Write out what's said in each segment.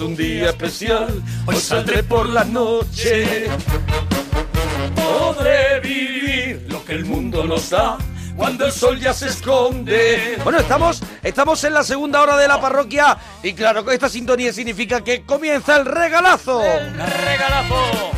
es un día especial. Hoy saldré por la noche. Podré vivir lo que el mundo nos da cuando el sol ya se esconde. Bueno, estamos, estamos en la segunda hora de la parroquia y claro, que esta sintonía significa que comienza el regalazo. regalazo.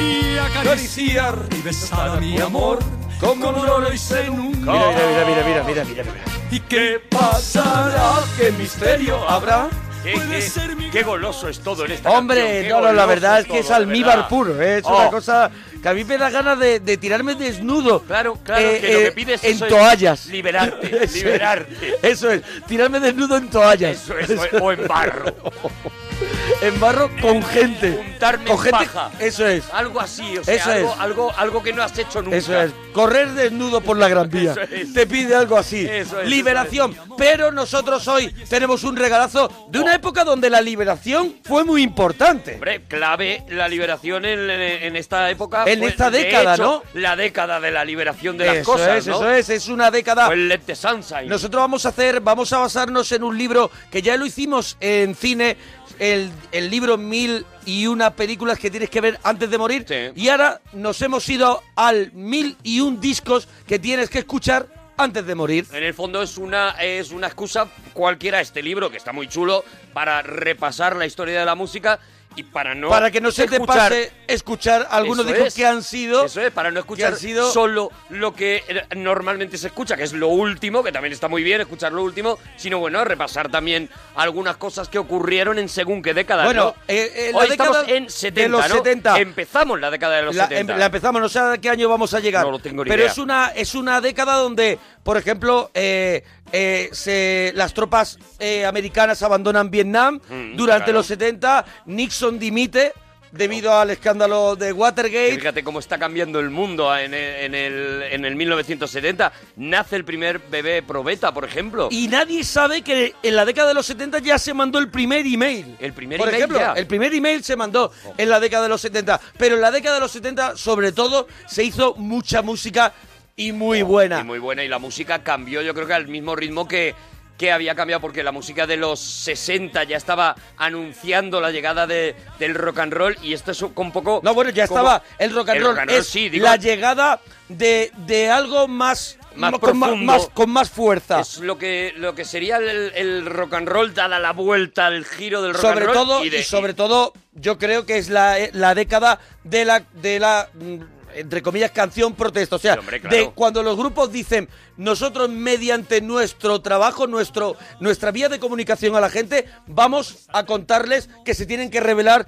Y acariciar y besar a mi amor como no lo hice nunca. Mira, mira, mira, mira, mira, mira, mira. ¿Y qué pasará? ¿Qué misterio habrá? Qué, qué- qué goloso es todo en esta Hombre, canción, no, no, la verdad es que es almíbar verdad. puro, ¿eh? es Oh. una cosa que a mí me da ganas de, de tirarme desnudo. Claro, claro, eh, que lo eh, que pides en eso es toallas. liberarte, Eso es, liberarte. Eso es, tirarme desnudo en toallas. Eso es, o- o en barro. en barro con gente. Juntarme con en gente. paja. Eso es. Algo así, o sea, Eso algo, es. algo, algo que no has hecho nunca. Eso es, correr desnudo por la Gran Vía. Eso es. Te pide algo así. Eso es, liberación. Pero nosotros hoy tenemos un regalazo de una época donde la liberación fue muy importante. Hombre, clave la liberación en, en- en esta época. En fue, esta década, hecho, ¿no? La década de la liberación de las cosas. es, ¿no? eso es, es una década. Let the Sunshine. Nosotros vamos a hacer, vamos a basarnos en un libro que ya lo hicimos en cine, el, el libro Mil y una películas que tienes que ver antes de morir. Y ahora nos hemos ido al Mil y un discos que tienes que escuchar antes de morir. En el fondo es una, es una excusa cualquiera este libro, que está muy chulo, para repasar la historia de la música y para no para que no se te pase escuchar algunos discos es. que han sido Eso es, para no escuchar sido- solo lo que normalmente se escucha, que es lo último, que también está muy bien escuchar lo último, sino bueno, repasar también algunas cosas que ocurrieron en según qué década. Bueno, ¿no? eh, eh, la Hoy década estamos en de 70, los ¿no? 70. Empezamos la década de los la, 70. em- la empezamos, no sé a qué año vamos a llegar. No lo tengo ni pero idea. es una es una década donde, por ejemplo, eh, eh, se, las tropas eh, americanas abandonan Vietnam. Mm, Durante claro. los 70, Nixon dimite debido al escándalo de Watergate. Fíjate cómo está cambiando el mundo en el, en el, en el 1970. Nace el primer bebé probeta, por ejemplo. Y nadie sabe que en la década de los 70 ya se mandó el primer email. El primer Por email ejemplo, ya. el primer email se mandó en la década de los 70. Pero en la década de los 70, sobre todo, se hizo mucha música y muy buena. Y muy buena. Y la música cambió, yo creo que al mismo ritmo que, que había cambiado, porque la música de los 60 ya estaba anunciando la llegada de, del rock and roll. Y esto es un poco. No, bueno, ya como- estaba el rock and el roll. rock and roll, es sí, digo- la llegada de, de algo más, Más con, profundo. más, con más fuerza. Es lo que, lo que sería el, el rock and roll, dada la vuelta, el giro del rock sobre and roll. todo, y, y, sobre todo, yo creo que es la, eh, la década de la, de la mm, entre comillas, canción protesta. O sea, hombre, claro. de cuando los grupos dicen, nosotros mediante nuestro trabajo, nuestro, nuestra vía de comunicación a la gente, vamos a contarles que se tienen que rebelar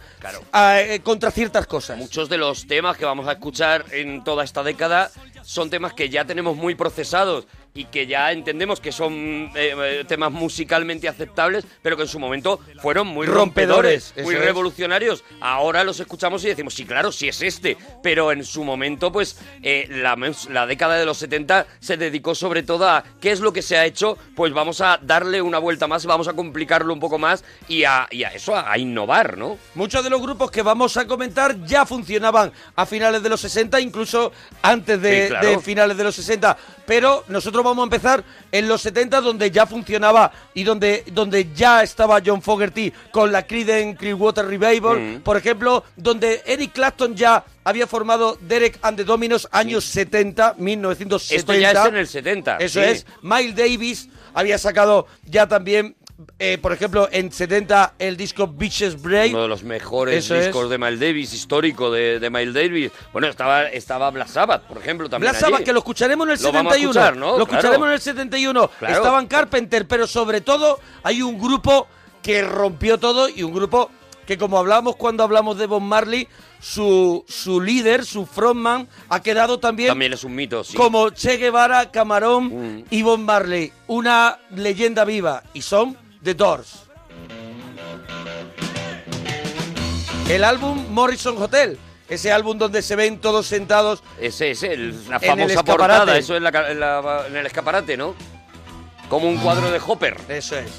a- eh, contra ciertas cosas. Muchos de los temas que vamos a escuchar en toda esta década son temas que ya tenemos muy procesados y que ya entendemos que son eh, eh, temas musicalmente aceptables, pero que en su momento fueron muy Rompedores, rompedores, muy es. revolucionarios. Ahora los escuchamos y decimos, sí, claro, sí es este, pero en su momento, pues eh, la, la década de los 70 se dedicó sobre todo a qué es lo que se ha hecho, pues vamos a darle una vuelta más, vamos a complicarlo un poco más y a, y a eso, a, a innovar, ¿no? Muchos de los grupos que vamos a comentar ya funcionaban a finales de los 60, incluso antes de, Sí, claro. de finales de los 60. Pero nosotros vamos a empezar en los 70, donde ya funcionaba y donde, donde ya estaba John Fogerty con la Creedence Clearwater Revival, Mm. por ejemplo, donde Eric Clapton ya había formado Derek and the Dominos años 70, 1970. Esto ya es en el 70. Eso sí. es. Miles Davis había sacado ya también, eh, por ejemplo, en 70 el disco Bitches Break. Uno de los mejores Eso es. discos de Miles Davis, histórico de, de Miles Davis. Bueno, estaba, estaba Black Sabbath, por ejemplo, también. Black Sabbath, que lo escucharemos en el Lo vamos a 71. escuchar, ¿no? Lo Claro. escucharemos en el 71. Claro. Estaban Carpenter, pero sobre todo hay un grupo que rompió todo y un grupo que, como hablábamos cuando hablamos de Bob Marley, su, su líder, su frontman, ha quedado también, También es un mito, sí. Mm. como Che Guevara, Camarón y Bob Marley. Una leyenda viva. Y son The Doors. El álbum Morrison Hotel. Ese álbum donde se ven todos sentados Ese es el- la En el famosa escaparate. portada, eso en, la en la- en el escaparate, ¿no? Como un cuadro de Hopper. Eso es.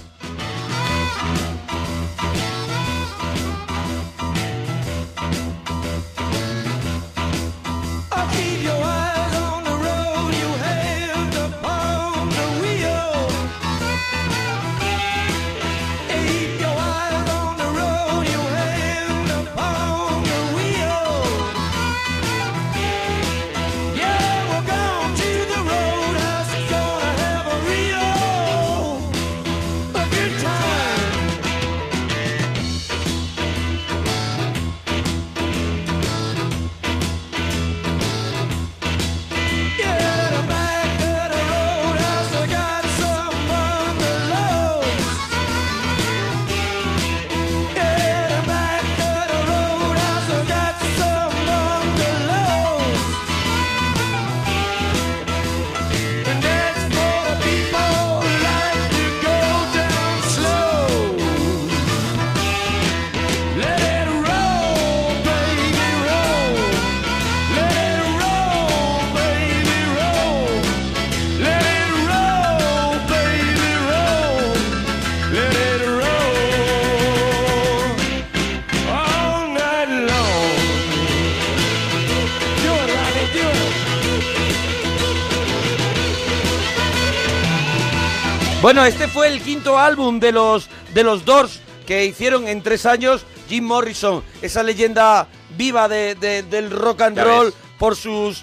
Bueno, este fue el quinto álbum de los, de los Doors que hicieron en tres años Jim Morrison, esa leyenda viva de, de- del rock and Ya roll ves. por sus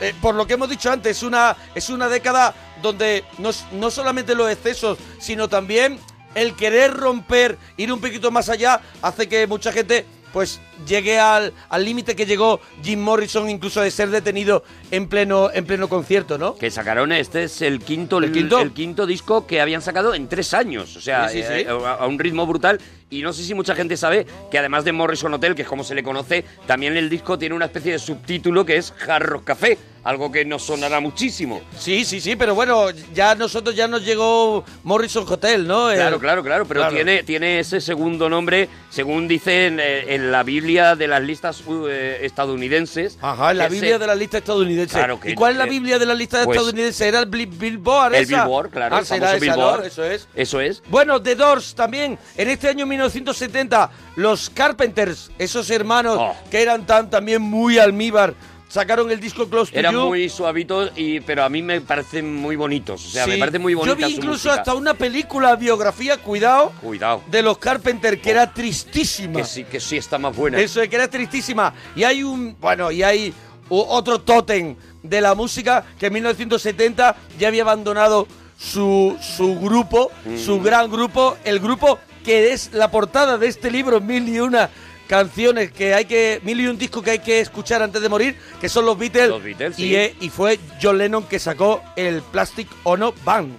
eh, por lo que hemos dicho antes, es una, es una década donde no, no solamente los excesos, sino también el querer romper, ir un poquito más allá, hace que mucha gente pues llegue al al límite que llegó Jim Morrison, incluso de ser detenido en pleno, en pleno concierto, ¿no? Que sacaron, este es el quinto, ¿El quinto? el quinto disco que habían sacado en tres años. O sea, Sí, sí, sí. eh, a, a un ritmo brutal. Y no sé si mucha gente sabe que además de Morrison Hotel, que es como se le conoce, también el disco tiene una especie de subtítulo que es Hard Rock Café. Algo que nos sonará muchísimo. Sí, sí, sí, pero bueno, ya nosotros ya nos llegó Morrison Hotel, ¿no? El- Claro, claro, claro, pero Claro. Tiene, tiene ese segundo nombre, según dicen eh, en la Biblia de las listas uh, eh, estadounidenses. Ajá, en la Biblia de la lista estadounidense. Claro que- ¿Y cuál es la que- Biblia de la lista pues- estadounidense? ¿Era el Billboard El esa? Billboard, claro, Ah, el famoso esa, ¿no? Billboard. Eso es. Eso es. Bueno, The Doors también. En este año 1970, los Carpenters, esos hermanos Oh. que eran tan también muy almíbar, sacaron el disco Close to Eran You. muy suavitos, y, pero a mí me parecen muy bonitos. O sea, me parece muy bonita Yo vi su incluso música. hasta una película, biografía, cuidado, Cuidado. de los Carpenters, que era tristísima. Que sí, que sí está más buena. Eso es que era tristísima. Y hay un, bueno, y hay otro tótem de la música que en 1970 ya había abandonado su, su grupo, su Mm. gran grupo, el grupo que es la portada de este libro, Mil y una canciones que hay que, mil y un discos que hay que escuchar antes de morir, que son los Beatles. Los Beatles, y, sí. eh, y fue John Lennon que sacó el Plastic Ono Band.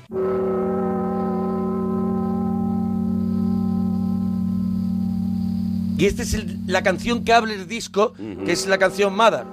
Y esta es el- la canción que abre el disco, que es la canción Mother.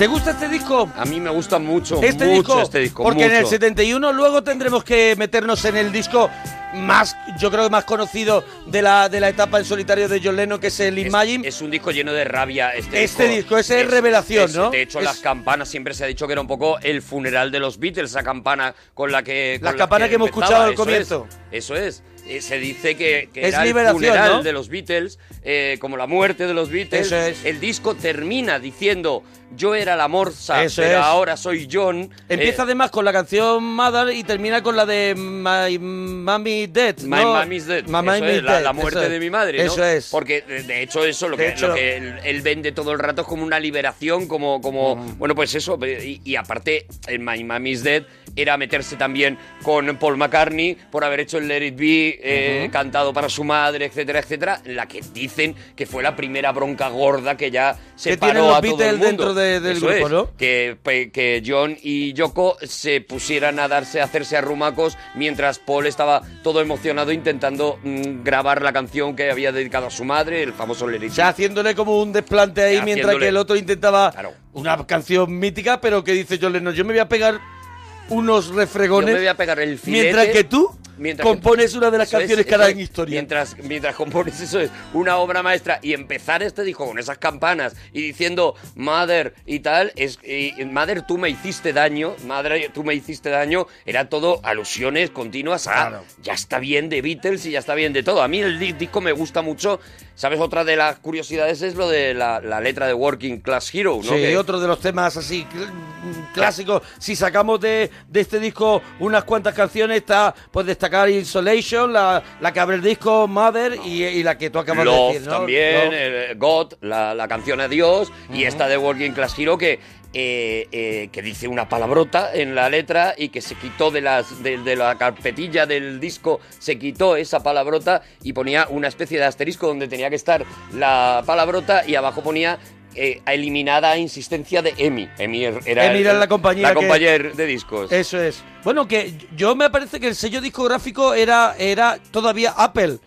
¿Te gusta este disco? A mí me gusta mucho, Este mucho disco, este disco. porque en el mucho. 71 luego tendremos que meternos en el disco más, yo creo que más conocido de la, de la etapa en solitario de John Lennon, que es el Imagine. Es, un disco lleno de rabia. Este, Este disco, ese es revelación, es- ¿no? De hecho, las campanas siempre se ha dicho que era un poco el funeral de los Beatles, esa campana con la que. con Las la campanas que hemos escuchado al comienzo. es, eso es. Eh, se dice que, que Es era el funeral ¿no? de los Beatles, eh, como la muerte de los Beatles. Es. El disco termina diciendo: Yo era la morsa, Eso pero es. ahora soy John. Empieza Eh, además con la canción Mother y termina con la de My Mommy Dead. My. Mommy's Dead. My eso Mommy's es, la, Dead, la muerte eso de mi madre, ¿no? Eso es. Porque de, hecho eso lo que, hecho- lo que él, él vende todo el rato es como una liberación, como, como bueno, pues eso. Y, y aparte, el My Mommy's Dead era meterse también con Paul McCartney por haber hecho el Let It Be, eh, cantado para su madre, etcétera, etcétera, la que dicen que fue la primera bronca gorda que ya se paró los a todo el mundo. dentro de- del Eso grupo, es, ¿no? Que, que John y Yoko se pusieran a darse, a hacerse arrumacos mientras Paul estaba todo emocionado intentando mm, grabar la canción que había dedicado a su madre, el famoso Let It O Be. sea, haciéndole como un desplante ahí mientras que el otro intentaba Claro. una canción mítica, pero que dice John Lennon, yo me voy a pegar unos Yo refregones me voy a pegar el filete. mientras que tú mientras que- compones una de las es, canciones es. en historia. Mientras, mientras compones eso es una obra maestra y empezar este disco con esas campanas y diciendo Mother y tal, es y- Mother tú me hiciste daño, Mother tú me hiciste daño, era todo alusiones continuas a Claro. ya está bien de Beatles y ya está bien de todo. A mí el di- disco me gusta mucho. ¿Sabes? Otra de las curiosidades es lo de la, la letra de Working Class Hero, ¿no? Sí, Que- otro de los temas así cl- clásicos. Si sacamos de, de este disco unas cuantas canciones, está pues destacar Isolation, la, la que abre el disco Mother y, y la que tú acabas Love de decir, ¿no? también, el God, la, la canción Adiós, y esta de Working Class Hero que, eh, eh, que dice una palabrota en la letra y que se quitó de, las, de, de la carpetilla del disco, se quitó esa palabrota y ponía una especie de asterisco donde tenía que estar la palabrota y abajo ponía... eh, eliminada a insistencia de EMI. EMI er- era, EMI era el- la compañía la que- de discos. Eso es. Bueno, que yo me parece que el sello discográfico era, era todavía Apple.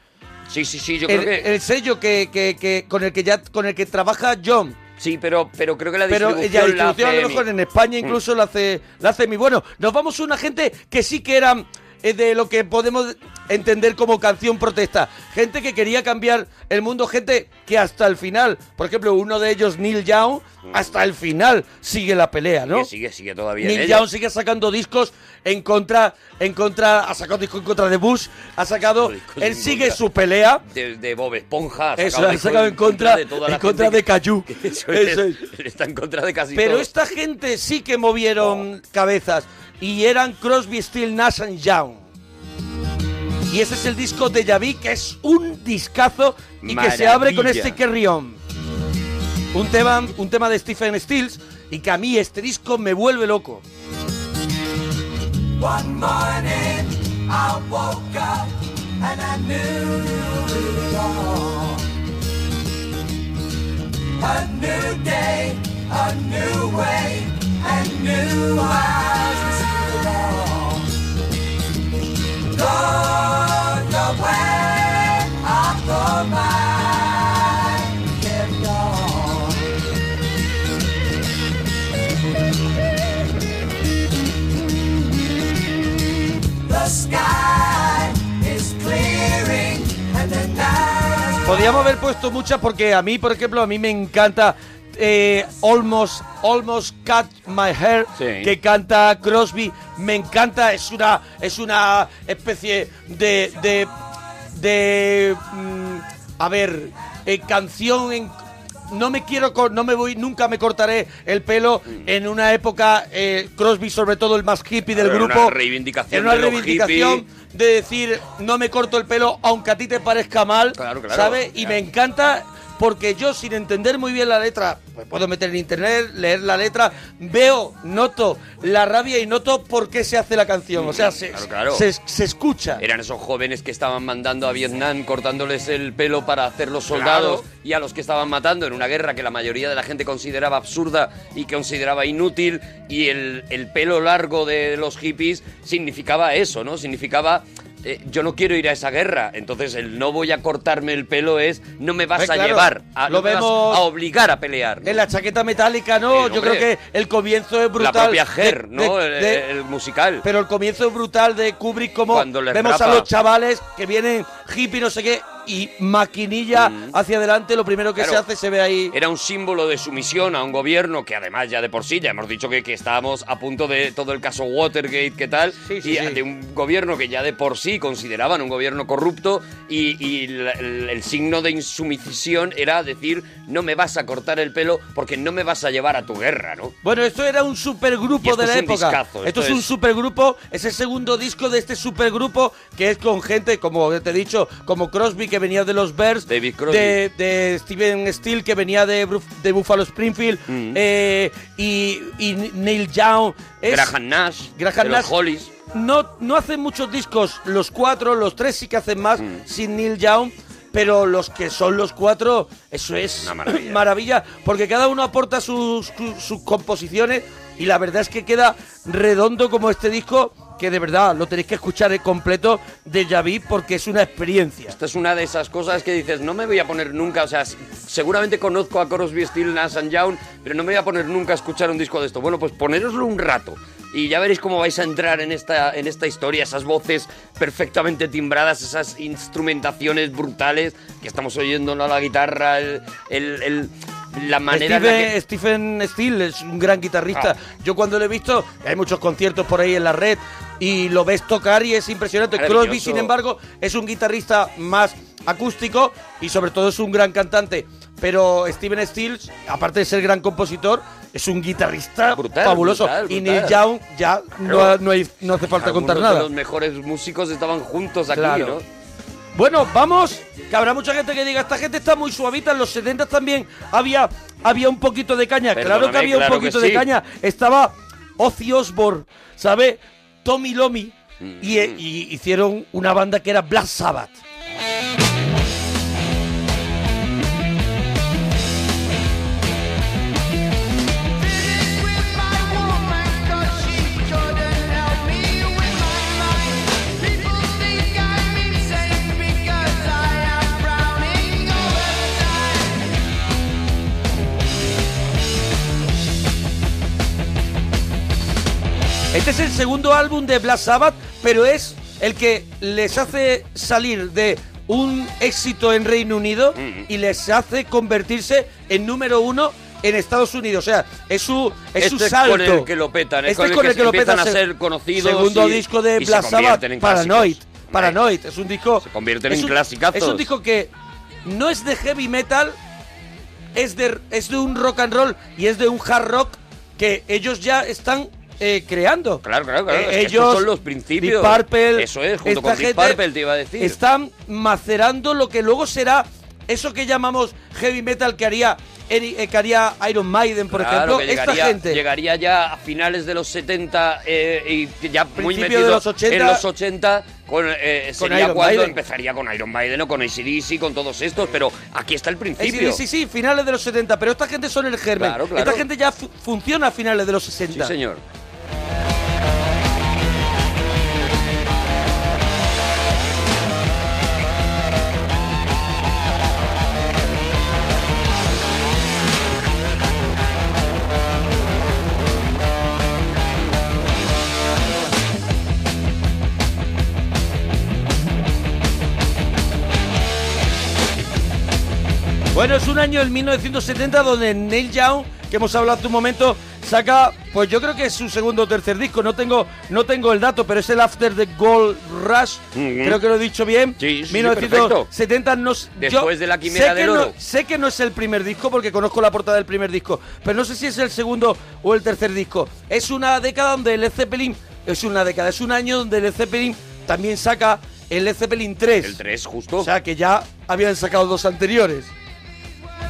Sí, sí, sí, yo el, creo que... el sello que, que, que con el que ya con el que trabaja John. Sí, pero, pero creo que la Pero distribución, ya la distribución a hace lo mejor en España Mm. incluso la hace la hace mi bueno. Nos vamos a una gente que sí que eran eh, de lo que podemos entender como canción protesta. Gente que quería cambiar el mundo, gente que hasta el final, por ejemplo, uno de ellos, Neil Young, hasta el final sigue la pelea, ¿no? Mm. Sigue, sigue, sigue todavía Neil. Young sigue sacando discos en contra, en contra, ha sacado discos en contra de Bush, ha sacado, él sigue su pelea. de, de Bob Esponja. ha Eso, sacado ha discos sacado en contra, de en contra de Cayu. Eso Eso es, es. Está en contra de casi Pero todo. esta gente sí que movieron cabezas y eran Crosby, Still, Nash and Young. Y ese es el disco de Yavi, que es un discazo y que se abre con este Carry On. Un tema, un tema de Stephen Stills y que a mí este disco me vuelve loco. One morning I woke up and I knew it all. A new day, a new way, and new eyes Podríamos haber puesto muchas porque a mí, por ejemplo, a mí me encanta eh, Almost, Almost Cut My Hair, Sí. que canta Crosby. Me encanta, es una, es una especie de, de, de, mm, a ver, eh, canción en no me quiero, no me voy, nunca me cortaré el pelo en una época, eh, Crosby sobre todo el más hippie del Era una grupo. reivindicación Era una de reivindicación de decir, no me corto el pelo aunque a ti te parezca mal, Claro, claro. ¿sabes? Y me encanta porque yo sin entender muy bien la letra, me puedo meter en internet, leer la letra, veo, noto la rabia y noto por qué se hace la canción. O sea, se, Claro, claro. se, se escucha. Eran esos jóvenes que estaban mandando a Vietnam cortándoles el pelo para hacerlos soldados Claro. y a los que estaban matando en una guerra que la mayoría de la gente consideraba absurda y que consideraba inútil y el, el pelo largo de los hippies significaba eso, ¿no? Significaba eh, yo no quiero ir a esa guerra, entonces el no voy a cortarme el pelo es no me vas Eh, a claro, llevar, a, lo no vemos a obligar a pelear. ¿no? En la chaqueta metálica, ¿no, Sí, yo creo que el comienzo es brutal. la propia de- Her, ¿no? de- El- de- el, musical. Pero el comienzo es brutal de Kubrick, como vemos a los chavales que vienen hippie, no sé qué, y maquinilla hacia adelante, lo primero que Mm. Claro. se hace se ve ahí. Era un símbolo de sumisión a un gobierno que además ya de por sí, ya hemos dicho que, que estábamos a punto de todo el caso Watergate, ¿qué tal? Sí, sí, y sí. de un gobierno que ya de por sí consideraban un gobierno corrupto y, y el, el signo de insumisión era decir no me vas a cortar el pelo porque no me vas a llevar a tu guerra, ¿no? Bueno, esto era un supergrupo de la es época. discazo, esto, esto es un supergrupo, es el segundo disco de este supergrupo que es con gente, como te he dicho, como Crosby que venía de los Bears, David Crosby. de, de Steven Steele que venía de, de Buffalo Springfield Mm. eh, y, y Neil Young. Es- Graham Nash, Graham de Nash. los Hollies. no, no hacen muchos discos, los cuatro, los tres sí que hacen más Mm. sin Neil Young, pero los que son los cuatro, eso es Una maravilla. maravilla, porque cada uno aporta sus- sus composiciones y la verdad es que queda redondo como este disco que de verdad lo tenéis que escuchar en completo de Javi porque es una experiencia. Esta es una de esas cosas que dices, no me voy a poner nunca, o sea, seguramente conozco a Crosby, Still, Nash and Young, pero no me voy a poner nunca a escuchar un disco de esto. Bueno, pues ponéroslo un rato y ya veréis cómo vais a entrar en esta, en esta historia, esas voces perfectamente timbradas, esas instrumentaciones brutales que estamos oyendo, ¿no? La guitarra, el, el- el- la manera en la Stephen, que... Stephen Steele es un gran guitarrista. Ah. Yo cuando lo he visto, hay muchos conciertos por ahí en la red y lo ves tocar y es impresionante. Crosby, sin embargo, es un guitarrista más acústico y sobre todo es un gran cantante. Pero Steven Steele, aparte de ser gran compositor, es un guitarrista Brutal, fabuloso. brutal, Y. Neil Young ya no, no, hay- no hace falta contar Algunos de nada. los mejores músicos estaban juntos aquí, Claro. ¿no? Bueno, vamos, que habrá mucha gente que diga, esta gente está muy suavita, en los 70 también había, había un poquito de caña, claro que había claro un poquito de caña, estaba Ozzy Osbourne, ¿sabe? Tommy Lomi, Mm. y, eh, y hicieron una banda que era Black Sabbath. Este es el segundo álbum de Black Sabbath, pero es el que les hace salir de un éxito en Reino Unido y les hace convertirse en número uno en Estados Unidos. O sea, es su, es su Este es salto. con el que lo petan, es Este con es el con el que lo petan. a Se- ser conocidos Segundo y- disco de Black Sabbath, Paranoid. clásicos. Paranoid, es un disco... Se convierten es en un- clasicazos. Es un disco que no es de heavy metal, es de, es de un rock and roll y es de un hard rock que ellos ya están eh, creando. Claro, claro, claro. Eh, ellos, son los principios. Deep Purple, Eso es, junto esta con Deep gente Purple te iba a decir. Están macerando lo que luego será eso que llamamos heavy metal que haría, eh, que haría Iron Maiden, por Claro, ejemplo. que Esta llegaría, gente. llegaría ya a finales de los 70 eh, y ya muy metido de los 80. en los 80 con, eh, Con sería Iron cuando Maiden. empezaría con Iron Maiden o con ACDC, con todos estos, pero aquí está el principio. Sí, sí, sí, finales de los 70, pero esta gente son el germen. Claro, claro. Esta gente ya fu- funciona a finales de los 60. Sí, señor. Bueno, es un año, el 1970, donde Neil Young, que hemos hablado hace un momento, saca, pues yo creo que es su segundo o tercer disco, no tengo, no tengo el dato, pero es el After the Gold Rush, creo que lo he dicho bien, Sí, sí, 1970, no, s- yo Después de la Quimera sé que del no- Oro. sé que no es el primer disco, porque conozco la portada del primer disco, pero no sé si es el segundo o el tercer disco. Es una década donde Led Zeppelin, es una década, es un año donde Led Zeppelin también saca el Zeppelin 3. El 3, justo. O sea, que ya habían sacado dos anteriores.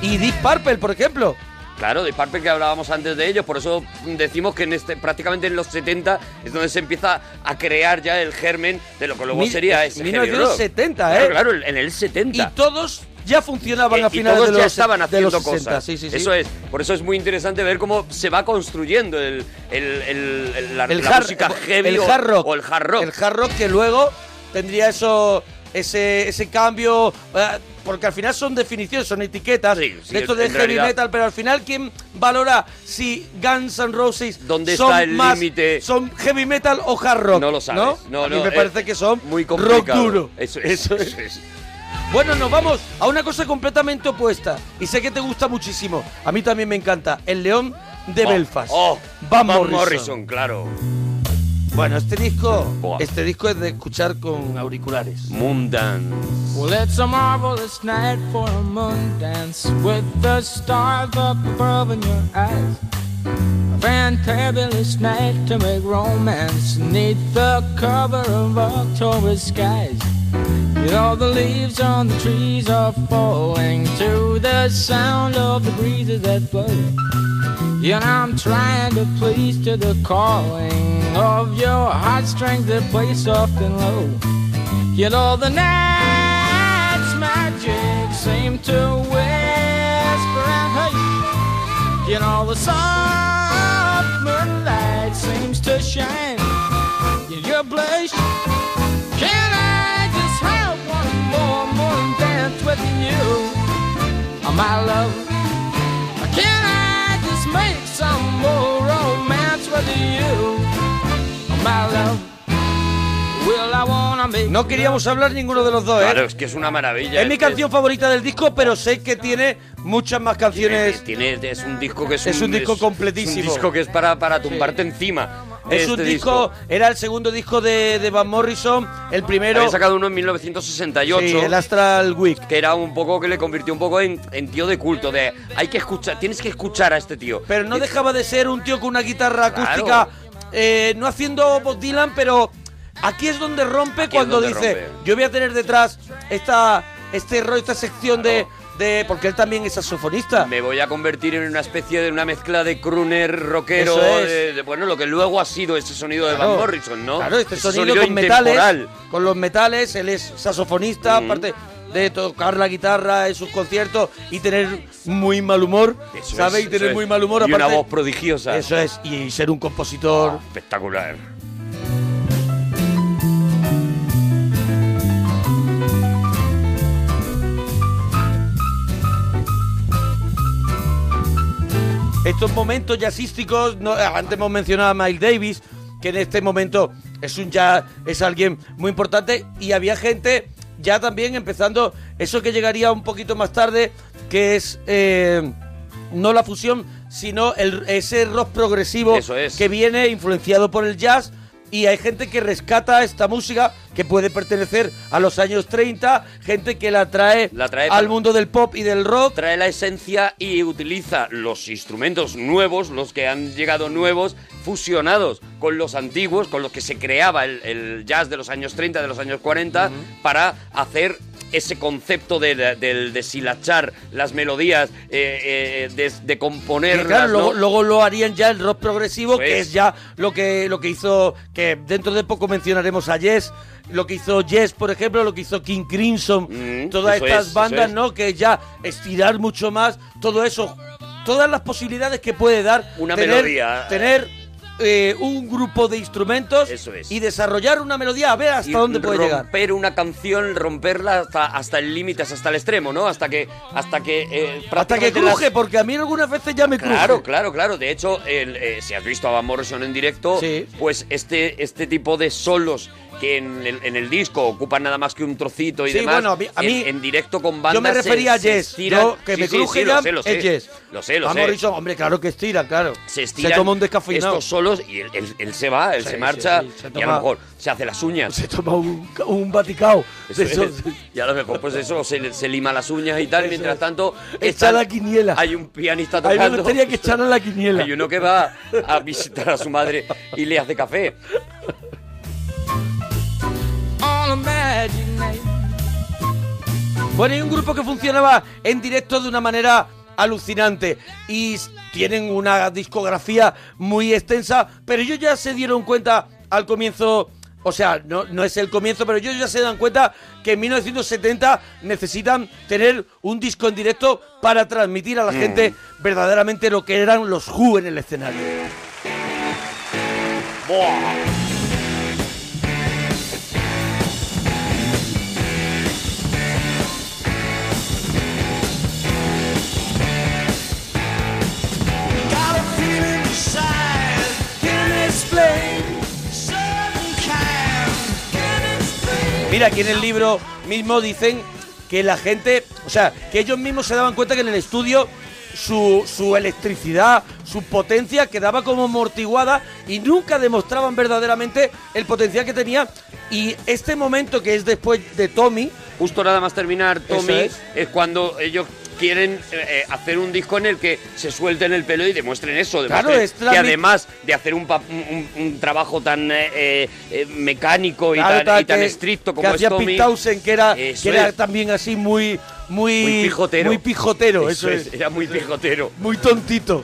Y Deep Purple, por ejemplo. Claro, de Purple que hablábamos antes de ellos, por eso decimos que en este prácticamente en los 70 es donde se empieza a crear ya el germen de lo que luego Mil- sería ese heavy rock. 1970, ¿eh? Claro, claro, en el 70. Y todos ya funcionaban Eh, a y finales todos de los, ya estaban de haciendo los 60. cosas. Sí, sí, sí. Eso es. Por eso es muy interesante ver cómo se va construyendo el, el, el- el- la, El la hard- música heavy el o, hard rock. o el hard rock. El hard rock que luego tendría eso ese, ese cambio, eh, porque al final son definiciones, son etiquetas sí, de esto de heavy realidad. metal, pero al final ¿quién valora si Guns N' Roses ¿Dónde son está el más- límite? son heavy metal o hard rock? No lo sabes. ¿no? No, A mí no, me parece que son muy rock duro. Eso es. Eso es. eso es. Bueno, nos vamos a una cosa completamente opuesta. Y sé que te gusta muchísimo. A mí también me encanta. El León de Oh, Belfast. oh, Van, Van Morrison. Morrison, claro. Bueno, este disco, Buah. este disco es de escuchar con auriculares. Moondance. Well, it's a marvelous night for a moon dance with the stars up above in your eyes. A fantabulous night to make romance neath the cover of October skies. You know, the leaves on the trees are falling to the sound of the breezes that blow. You know, I'm trying to please to the calling of your heartstrings that play soft and low. You know the night's magic seem to whisper and hush. You know the soft moonlight seems to shine in your blush. Can I just have one more morning dance with you, oh, my love? No queríamos hablar ninguno de los dos, ¿eh? Claro, es que es una maravilla. Es mi canción favorita del disco, pero sé que tiene muchas más canciones. Tiene, tiene- es un disco que es, Es un disco completísimo. Es un disco que es para, para tumbarte encima. Es Este un disco, era el segundo disco de, de Van Morrison, el primero, Había sacado uno en 1968. sí, el Astral Week. que era un poco que le convirtió un poco en, en tío de culto de hay que escuchar tienes que escuchar a este tío Pero no Y- dejaba de ser un tío con una guitarra Claro. acústica, eh, no haciendo Bob Dylan, pero aquí es donde rompe Aquí cuando donde dice, rompe. yo voy a tener detrás esta, este esta sección de, de... Porque él también es saxofonista. me voy a convertir en una especie de una mezcla de crooner rockero Eso es. de- de- bueno lo que luego ha sido ese sonido de Claro. Van Morrison no Claro, este Ese sonido, con metales, intemporal. con los metales, él es saxofonista, Mm. aparte de tocar la guitarra en sus conciertos y tener muy mal humor, Eso ¿sabes? es, y tener muy mal humor, y una aparte. voz prodigiosa Eso es, y ser un compositor. espectacular Estos momentos jazzísticos, no, antes hemos mencionado a Miles Davis, que en este momento es un jazz, es alguien muy importante, y había gente ya también empezando eso que llegaría un poquito más tarde, que es eh, no la fusión, sino el, ese rock progresivo Eso es. que viene influenciado por el jazz. Y hay gente que rescata esta música que puede pertenecer a los años 30, gente que la trae, La trae al mundo del pop y del rock. trae la esencia y utiliza los instrumentos nuevos, los que han llegado nuevos, fusionados con los antiguos, con los que se creaba el, el jazz de los años 30, de los años 40, para hacer ese concepto de, de- del deshilachar las melodías, eh, eh, de, de Que, componerlas, claro, ¿no? luego, luego lo harían ya el rock progresivo, que es. es ya lo que, lo que hizo, que dentro de poco mencionaremos a Yes, lo que hizo Yes, por ejemplo, lo que hizo King Crimson, Mm, todas estas es, bandas, es. ¿no? Que ya estirar mucho más, todo eso, todas las posibilidades que puede dar Una tener, melodía. tener eh, un grupo de instrumentos Eso es. y desarrollar una melodía, a ver hasta y dónde puede llegar. romper una canción, romperla hasta, hasta el límite, hasta el extremo, ¿no? Hasta que hasta que eh, Hasta que las- cruje, porque a mí algunas veces ya me cruje. Claro, claro, claro. De hecho, el, eh, si has visto a Van Morrison en directo, Sí. pues este, este tipo de solos que en el, en el disco ocupan nada más que un trocito y Sí, demás, bueno, a mí- a en- mí- en, directo con bandas Yo me se- refería a se estiran. Yo, que Sí, me sí, cruje lo sé, lo sé. es Yes. Lo sé, lo sé. Morrison, hombre, claro que estira, claro. Se estiran toma un descafeinado. estos solos y él, él- él se va, él Sí, se sí, marcha sí, se y a lo mejor se hace las uñas. Se toma un, un vaticao. Eso de esos. es. Y a lo mejor, pues eso, se, se lima las uñas y tal. Eso Mientras es. tanto, Echa están- la quiniela. Hay un pianista A mí me tocando. gustaría que echaran la quiniela. Hay uno que va a visitar a su madre y le hace café. a? Bueno, hay un grupo que funcionaba en directo de una manera alucinante. Y tienen una discografía muy extensa, pero ellos ya se dieron cuenta al comienzo, o sea, no, no es el comienzo, pero ellos ya se dan cuenta que en 1970 necesitan tener un disco en directo para transmitir a la gente verdaderamente lo que eran los Who en el escenario. Got Mira, aquí en el libro mismo dicen que la gente, o sea, que ellos mismos se daban cuenta que en el estudio su, su electricidad, su potencia quedaba como amortiguada y nunca demostraban verdaderamente el potencial que tenía. Y este momento que es después de Tommy, Justo nada más terminar, Tommy, es. es. cuando ellos quieren eh, eh, hacer un disco en el que se suelten el pelo y demuestren eso. Claro, demuestren es que además de hacer un, un- un- trabajo tan eh, eh, eh, mecánico y claro, tan, tal y tan que- estricto que como es hacía Tommy... Que era, Eso que era es. también así muy, muy, Muy pijotero. muy pijotero, eso, es. Era muy pijotero. muy tontito.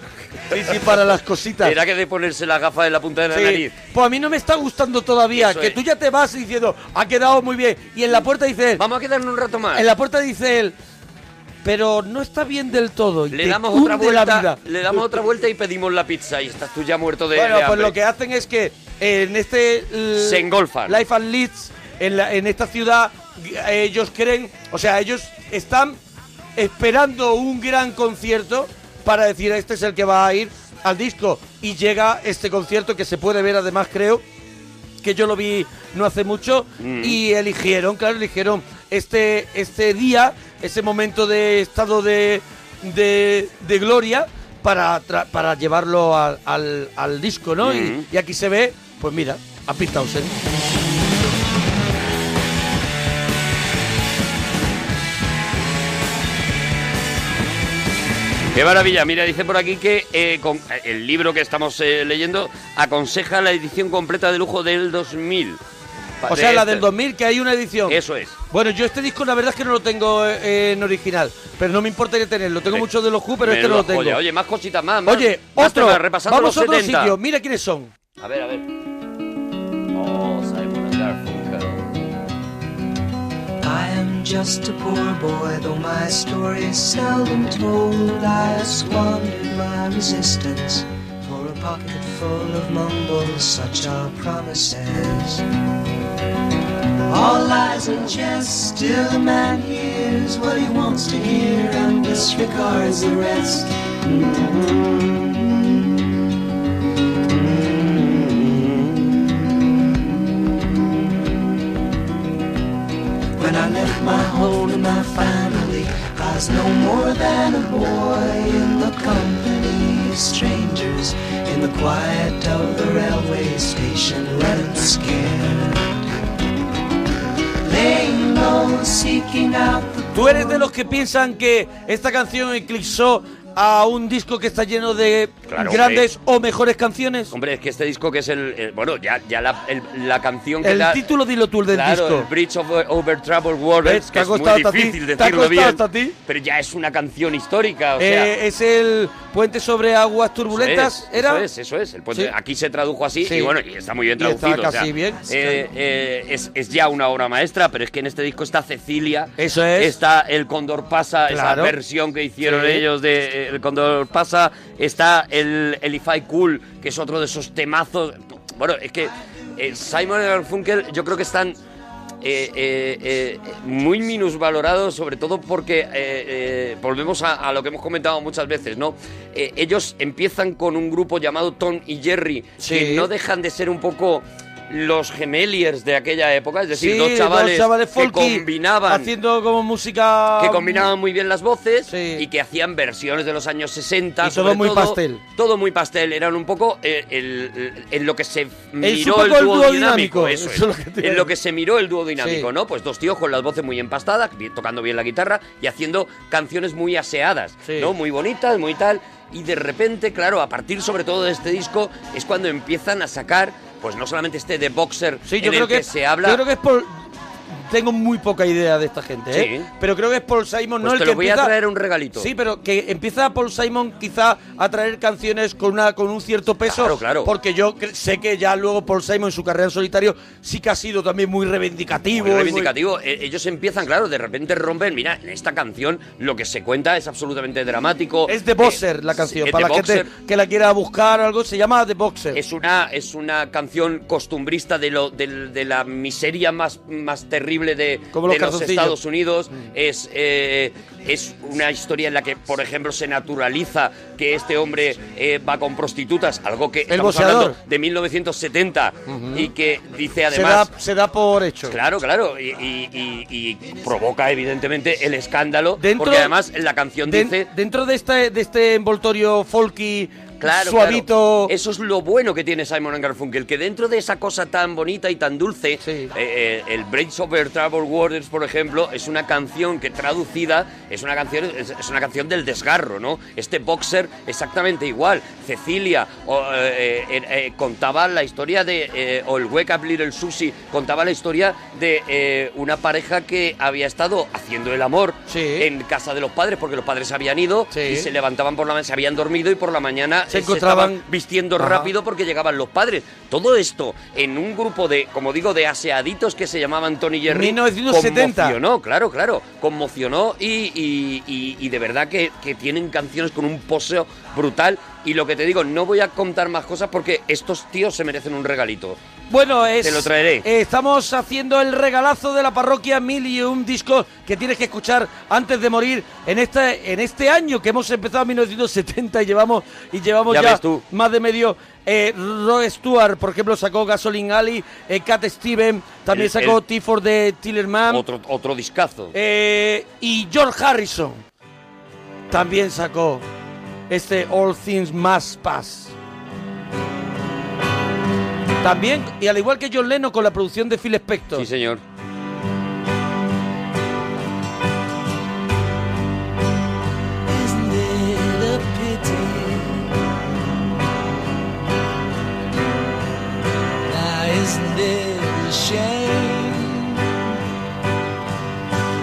Sí, sí, para las cositas. Era que de ponerse la gafa de la punta de la Sí. nariz. Pues a mí no me está gustando todavía, Eso que es. tú ya te vas diciendo, ha quedado muy bien. Y en la puerta dice él, Vamos a quedarnos un rato más. en la puerta dice él, pero no está bien del todo. y Le te damos otra hunde la vuelta, vida. le damos otra vuelta y pedimos la pizza y estás tú ya muerto de, Bueno, de pues lo que hacen es que en este... l- Se engolfan. Life and Leeds, en, la- en esta ciudad, eh, ellos creen, o sea, ellos están esperando un gran concierto para decir este es el que va a ir al disco. Y llega este concierto que se puede ver además, creo, que yo lo vi no hace mucho Mm. y eligieron, claro, eligieron este, este día, ese momento de estado de, de, de gloria para, para llevarlo al, al- al disco, ¿no? Y, y aquí se ve, pues mira, a Pete Townsend. Qué maravilla. Mira, dice por aquí que eh, con- el libro que estamos eh, leyendo aconseja la edición completa de lujo del 2000. O De sea, la este- del 2000, que hay una edición. Eso es. Bueno, yo este disco la verdad es que no lo tengo eh, en original, pero no me importaría tenerlo. Tengo Eh, mucho de los Who, pero este no Menuda lo tengo. joya. Oye, más cositas más. más- Oye, más otro. temas, repasando Vamos los a otro 70. sitio. Mira quiénes son. A ver, a ver. Oh, Simon and Garfunkel. I am just a poor boy, though my story is seldom told. I squandered my resistance for a pocket full of mumbles, such are promises. All lies and jest, still a man hears what he wants to hear and disregards the rest. When I left my home and my family, I was no more than a boy in the company of strangers, in the quiet of the railway station, running scared. ¿Tú eres de los que piensan que esta canción eclipsó a un disco que está lleno de Claro, grandes o mejores canciones? Hombre, es que este disco que es el... el- bueno, ya, ya la, el- la canción que El da- título dilo tú el del Claro, disco. el Bridge over, over Troubled Waters, que ha es muy ti. difícil decirlo bien, hasta ti. pero ya es una canción histórica, o sea... Eh, es el puente sobre aguas turbulentas, Eso es, ¿era? Eso es, eso es. El puente- Sí. Aquí se tradujo así Sí. y bueno, y está muy bien está traducido. o sea, casi bien. eh, eh, es, es ya una obra maestra, pero es que en este disco está Cecilia. Eso es. Está El Cóndor Pasa, Claro. esa versión que hicieron Sí. ellos de eh, Cóndor Pasa. Está el, el If I Cool, que es otro de esos temazos. Bueno, es que eh, Simon y Garfunkel yo creo que están eh, eh, eh, muy minusvalorados, sobre todo porque volvemos a, a lo que hemos comentado muchas veces, ¿no? Ellos empiezan con un grupo llamado Tom y Jerry, Sí. que no dejan de ser un poco los gemeliers de aquella época, es decir, Sí, dos chavales, que combinaban haciendo como música que combinaban muy bien las voces Sí. y que hacían versiones de los años 60. Y todo muy pastel. Todo muy pastel. Eran un poco eh, el- el- en lo que se miró el el dúo, dúo dinámico. dinámico, Eso, es. lo En lo que se miró el dúo dinámico, Sí. ¿no? Pues dos tíos con las voces muy empastadas, tocando bien la guitarra y haciendo canciones muy aseadas, Sí. ¿no? Muy bonitas, muy tal. Y de repente, claro, a partir sobre todo de este disco, es cuando empiezan a sacar, pues no solamente este de Boxer, Sí, yo en creo el que, que se habla... Yo creo que es por. Tengo muy poca idea de esta gente, ¿eh? Sí. Pero creo que es Paul Simon, Pues ¿no? El te que voy a empieza- traer un regalito. Sí, pero que empieza Paul Simon quizá a traer canciones con una con un cierto peso. Claro, claro. Porque yo cre- sé que ya luego Paul Simon en su carrera en solitario sí que ha sido también muy reivindicativo. Muy y muy- reivindicativo. Eh, Ellos empiezan, claro, de repente rompen. Mira, en esta canción lo que se cuenta es absolutamente dramático. Es The Boxer la Eh, canción. es Para la gente que la quiera buscar o algo, se llama The Boxer. Es una, es una canción costumbrista de, lo, del- de la miseria más, más terrible de, Como los de los. Estados Unidos. Es, eh, es una historia en la que, por ejemplo, se naturaliza que este hombre eh, va con prostitutas, algo que estamos boxeador. hablando de 1970 y que dice se, además... da, se da por hecho. Claro, claro, y, y- y- y provoca evidentemente el escándalo, Dentro- porque además la canción Den- dice... dentro de este, de este envoltorio folky, Claro, suavito. claro. Eso es lo bueno que tiene Simon Garfunkel, que dentro de esa cosa tan bonita y tan dulce, Sí. eh, eh, el Bridge Over Troubled Waters, por ejemplo, es una canción que traducida es una canción es, es una canción del desgarro, ¿no? Este boxer exactamente igual. Cecilia o, eh, eh, eh, contaba la historia de o el Wake Up Little Susie contaba la historia de una pareja que había estado haciendo el amor Sí. en casa de los padres porque los padres habían ido Sí. y se levantaban por la mañana, se habían dormido y por la mañana Se encontraban- estaban vistiendo Ajá. rápido porque llegaban los padres. Todo esto en un grupo de, como digo, de aseaditos que se llamaban Tony Jerry. 1970. Conmocionó, claro, claro. Conmocionó y, y- y- y de verdad que, que tienen canciones con un poseo brutal Y lo que te digo, no voy a contar más cosas porque estos tíos se merecen un regalito. Bueno, es, Te lo traeré. eh, estamos haciendo el regalazo de la parroquia Mil y un disco que tienes que escuchar antes de morir en este, en este año que hemos empezado en 1970 y llevamos, y llevamos Ya ya, ves tú. más de medio. Eh, Rod Stewart, por ejemplo, sacó Gasoline Alley, eh, Cat Steven, también El- sacó el- T for the Tillerman. Otro, otro discazo. Eh, y George Harrison también sacó este All Things Must Pass. También, y al igual que John Lennon con la producción de Phil Spector. Sí, señor.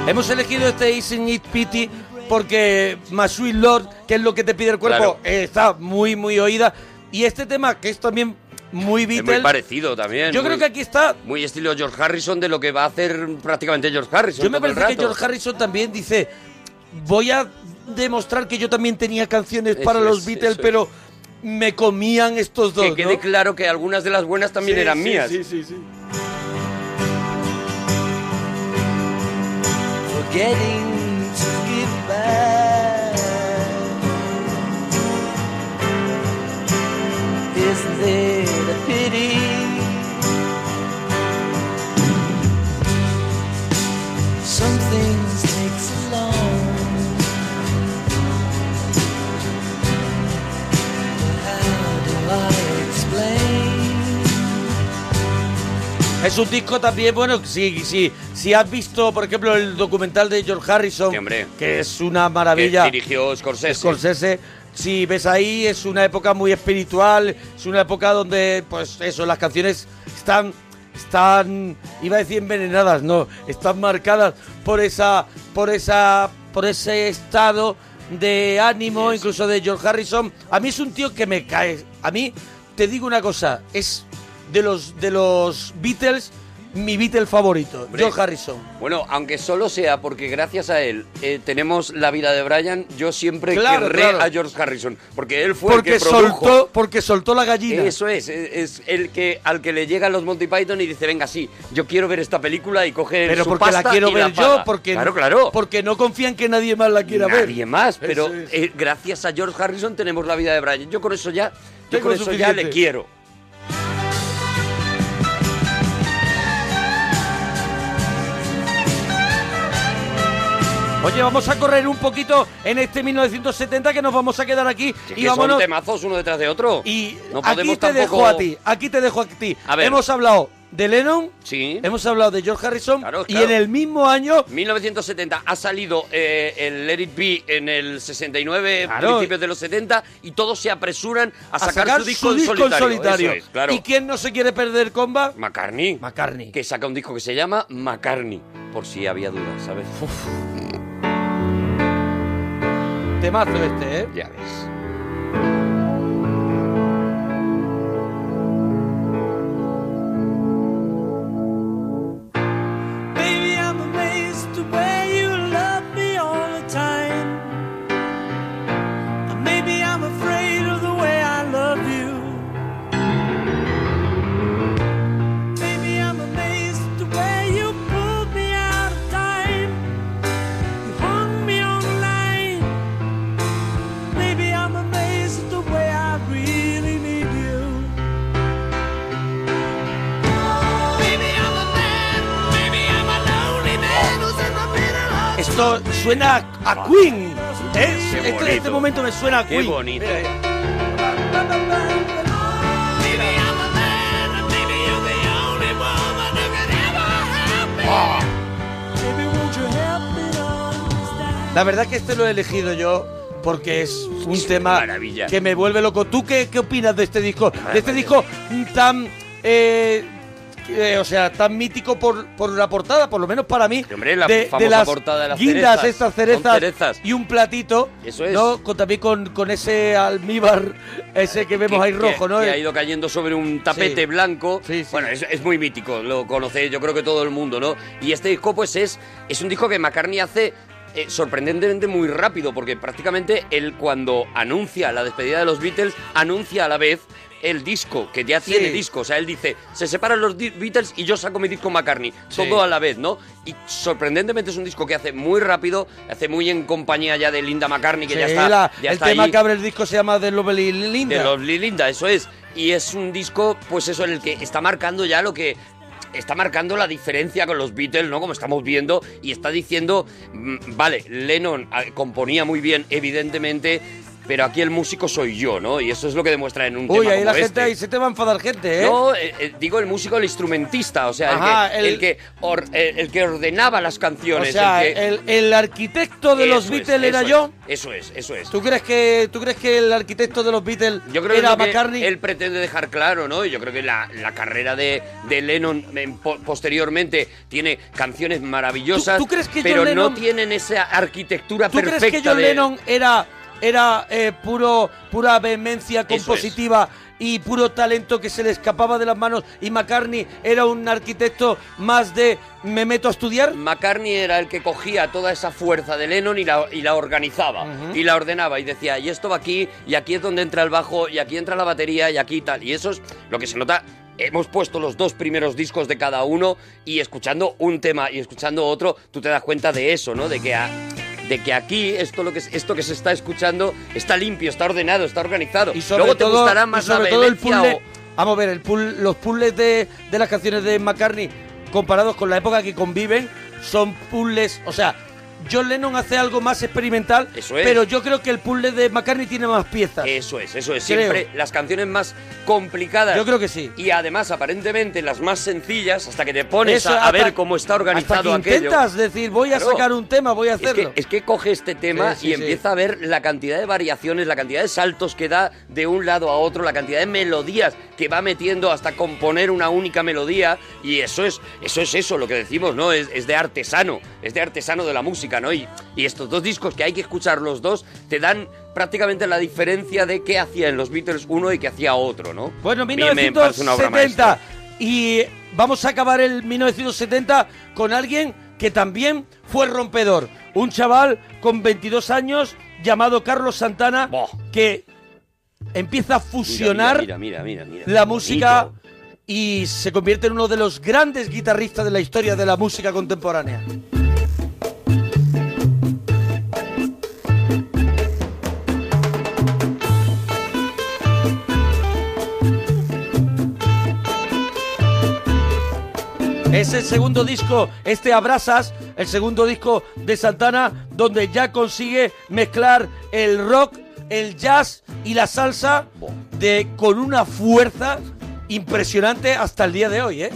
Hemos elegido este Isn't It Pity porque My Sweet Lord, que es lo que te pide el cuerpo, Claro. está muy, muy oída. Y este tema, que es también muy Es muy Beatles, parecido también. yo muy- creo que aquí está Muy estilo George Harrison de lo que va a hacer prácticamente George Harrison. Yo me parece que. George Harrison también dice, voy a demostrar que yo también tenía canciones para los es, Beatles, es. pero me comían estos dos, Que quede ¿no? claro que algunas de las buenas también Sí, eran sí, mías. Sí, sí, sí. Forgetting Pity? Some things take so long. But how do I explain? Es un disco también, bueno, sí, sí, si has visto, por ejemplo, el documental de George Harrison, Sí, que es una Que maravilla, dirigió Scorsese. Scorsese, si ves ahí, es una época muy espiritual, es una época donde, pues eso, las canciones están, están, iba a decir envenenadas, no, están marcadas por esa, por esa, por ese estado de ánimo, Yes. incluso de George Harrison. A mí es un tío que me cae, a mí, te digo una cosa, es de los, de los Beatles, mi Beatle favorito, Hombre. George Harrison. Bueno, aunque solo sea porque gracias a él eh, tenemos la vida de Brian, yo siempre Claro, querré claro. a George Harrison, porque él fue Porque el que produjo. soltó, porque soltó la gallina. Eso es, es, es el que al que le llegan los Monty Python y dice, venga, sí, yo quiero ver esta película y coge Pero su porque la quiero ver yo, porque, Claro, claro. porque no confían que nadie más la quiera ver. Nadie más, pero eh, gracias a George Harrison tenemos la vida de Brian. Yo con eso ya, yo Tengo con eso ya le quiero. Oye, vamos a correr un poquito en este 1970 que nos vamos a quedar aquí y que vámonos. son temazos uno detrás de otro. Y no aquí te tampoco... dejo a ti, aquí te dejo a ti. A ver. Hemos hablado de Lennon, Sí. hemos hablado de George Harrison Claro, y en el mismo año 1970 ha salido eh, el Let It Be en el 69, Claro. principios de los 70, y todos se apresuran a, a sacar, su disco, en en solitario. solitario. Eso es, claro. ¿Y quién no se quiere perder comba? McCartney, McCartney. que saca un disco que se llama McCartney, por si había dudas, ¿sabes? Temazo este, ¿eh? Ya ves. Esto suena a Queen. ¿eh? Qué en bonito. este momento me suena a Qué Queen. bonito. Mira, mira. Help me understand? La verdad que este lo he elegido yo porque es un Es tema maravilla. que me vuelve loco. ¿Tú qué, qué opinas de este disco? De este disco tan... eh, eh, o sea, tan mítico por, por la portada, por lo menos para mí. Hombre, la de, las portada de las guindas, cerezas. estas cerezas, cerezas. y un platito. Eso es. ¿no? Con, también con, con ese almíbar, ese que vemos ahí que- rojo, ¿no? que ha ido cayendo sobre un tapete Sí. blanco. Sí, sí. Bueno, es, es muy mítico, lo conoce yo creo que todo el mundo, ¿no? Y este disco, pues es, es un disco que McCartney hace eh, sorprendentemente muy rápido, porque prácticamente él cuando anuncia la despedida de los Beatles, anuncia a la vez el disco, que ya tiene disco. O sea, él dice, se separan los Beatles y yo saco mi disco McCartney. Sí. Todo a la vez, ¿no? Y sorprendentemente es un disco que hace muy rápido, hace muy en compañía ya de Linda McCartney, que ya Sí, está, la- ya el está tema ahí. que abre el disco se llama The Lovely Linda. De los Linda, eso es. Y es un disco, pues eso, en el que está marcando ya lo que. Está marcando la diferencia con los Beatles, ¿no? Como estamos viendo, y está diciendo, mm, vale, Lennon ah, componía muy bien, evidentemente, pero aquí el músico soy yo, ¿no? Y eso es lo que demuestra en un Uy, tema ahí como la gente, este. ahí se te va a enfadar gente, ¿eh? No, eh, eh, digo el músico, el instrumentista, o sea, el que, el- el que or- eh, el que ordenaba las o canciones. sea, el, que- arquitecto de los es, Beatles era yo. es, Eso es, eso es. ¿Tú crees que tú crees que el arquitecto de los Beatles Yo creo era que McCartney? él pretende dejar claro, ¿no? Y yo creo que la, la carrera de, de Lennon en- po- posteriormente tiene canciones maravillosas, ¿Tú- tú crees que pero John Lennon- no tienen esa arquitectura ¿Tú perfecta crees que John de- Lennon era era eh, puro pura vehemencia compositiva y puro talento que se le escapaba de las manos y McCartney era un arquitecto más de me meto a estudiar? McCartney era el que cogía toda esa fuerza de Lennon y la, y la organizaba y la ordenaba y decía, y esto va aquí, y aquí es donde entra el bajo, y aquí entra la batería, y aquí tal. Y eso es lo que se nota. Hemos puesto los dos primeros discos de cada uno y escuchando un tema y escuchando otro, tú te das cuenta de eso, ¿no? De que, a- de que aquí esto, lo que, esto que se está escuchando está limpio, está ordenado, está organizado. Y sobre Luego te todo, gustará y más sobre la todo el puzzle, o- vamos a ver, el puzzle- los puzzles de, de las canciones de McCartney comparados con la época que conviven son puzzles, o sea, John Lennon hace algo más experimental, Eso es. pero yo creo que el puzzle de McCartney tiene más piezas. Eso es, eso es. Creo. Siempre las canciones más complicadas. Yo creo que sí. Y además, aparentemente, las más sencillas, hasta que te pones Eso, a, ver cómo está organizado Hasta que aquello. intentas decir, voy a Claro. sacar un tema, voy a Es hacerlo. que, es que coge este tema Sí, sí, y sí. empieza a ver la cantidad de variaciones, la cantidad de saltos que da de un lado a otro, la cantidad de melodías que va metiendo hasta componer una única melodía. Y eso es eso, es eso lo que decimos, ¿no? Es, es de artesano, es de artesano de la música, ¿no? Y, y estos dos discos que hay que escuchar los dos te dan prácticamente la diferencia de qué hacía en los Beatles uno y qué hacía otro, ¿no? Bueno, A mí me parece una obra 1970. maestra. Y vamos a acabar el 1970 con alguien que también fue rompedor. Un chaval con 22 años llamado Carlos Santana que empieza a fusionar Mira, mira, mira, la música y se convierte en uno de los grandes guitarristas de la historia de la música contemporánea. Es el segundo disco, este Abrasas, el segundo disco de Santana, donde ya consigue mezclar el rock, el jazz y la salsa de, con una fuerza impresionante hasta el día de hoy, ¿eh?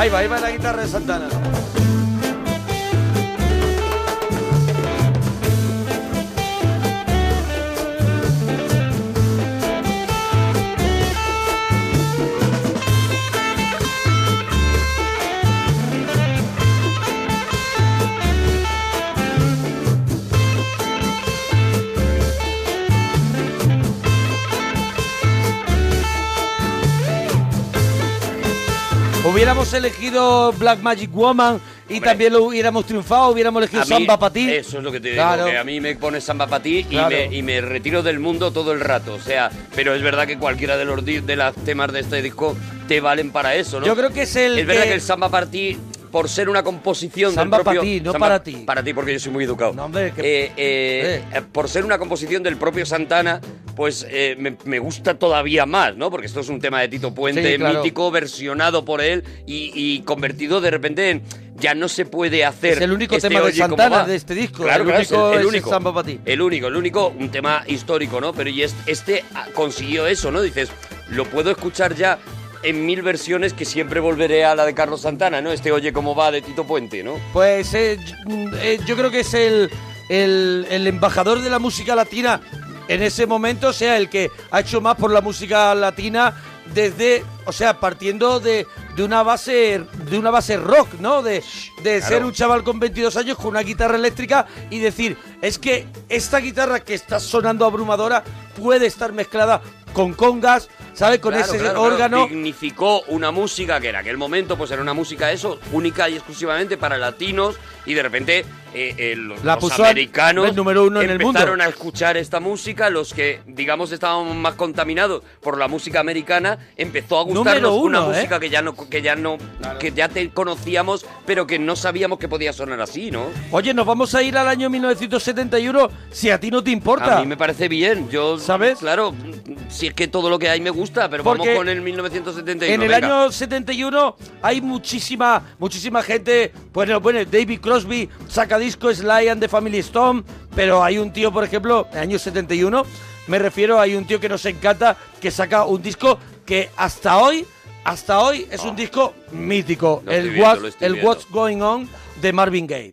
Ahí va, ahí va la guitarra de Santana. Hubiéramos elegido Black Magic Woman y Hombre. también lo hubiéramos triunfado, hubiéramos elegido mí, Samba para ti. Eso es lo que te digo, Claro. que a mí me pone samba para ti y, me, y me retiro del mundo todo el rato. O sea, pero es verdad que cualquiera de los de las temas de este disco te valen para eso, ¿no? Yo creo que es el Es verdad que- el samba para ti, por ser una composición Samba del propio... pa' ti, no Samba para ti. Para ti, porque yo soy muy educado. No, hombre, que- Eh, eh, eh, Por ser una composición del propio Santana, pues me, me gusta todavía más, ¿no? Porque esto es un tema de Tito Puente, Sí, claro. mítico, versionado por él y, y convertido de repente en... Ya no se puede hacer. Es el único este tema de Oye, ¿cómo Santana de este disco. Claro, el claro, único es el, el es único. Samba para ti. El único, el único, un tema histórico, ¿no? Pero y es- este ah, consiguió eso, ¿no? Dices, lo puedo escuchar ya en mil versiones que siempre volveré a la de Carlos Santana, ¿no? Este Oye cómo va de Tito Puente, ¿no? Pues eh, eh, yo creo que es el, el, el embajador de la música latina en ese momento, o sea, el que ha hecho más por la música latina desde, o sea, partiendo de, de una base de una base rock, ¿no? De, de ser un chaval con 22 años con una guitarra eléctrica y decir, es que esta guitarra que está sonando abrumadora puede estar mezclada con congas, ¿sabes? Con Claro, ese claro. órgano. Dignificó una música que en aquel momento pues era una música eso, única y exclusivamente para latinos y de repente eh, eh, los, La los al- americanos el número uno en el mundo. empezaron a escuchar esta música, los que digamos estábamos más contaminados por la música americana, empezó a gustarnos uno, una ¿eh? música que ya no que ya no que ya te conocíamos, pero que no sabíamos que podía sonar así, ¿no? Oye, nos vamos a ir al año 1971 si a ti no te importa. A mí me parece bien, yo ¿Sabes? Claro, si es que todo lo que hay me gusta, pero Porque vamos con el 1971. En el venga. año 71 hay muchísima, muchísima gente. Bueno, bueno, David Crosby saca disco Sly and the Family Stone, pero hay un tío, por ejemplo, en el año 71, me refiero, hay un tío que nos encanta que saca un disco que hasta hoy, hasta hoy es un disco mítico, Lo el, viendo, What- lo estoy el. What's Going On de Marvin Gaye.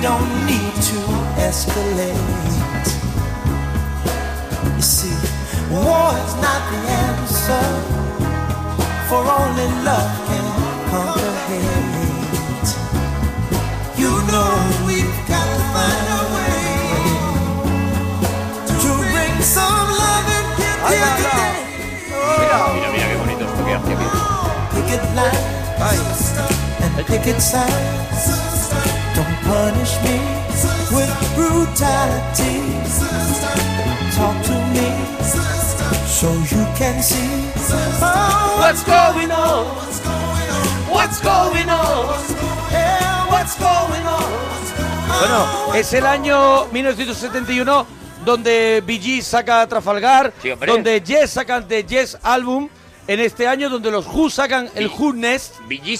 don't need to escalate. You see, war is not the answer, for only love can conquer hate. You know we've got to find a way to bring some loving here today. Mira, mira qué bonito esto que hace aquí. picket lines and picket signs. Punish me with brutality. Talk to me so you can see oh, what's going on. What's going on? Yeah, what's going on? Bueno, es el año 1971 donde Gees saca Trafalgar, Sí, donde Yes sacan The Yes Album, en este año donde los Who sacan el Who Nest.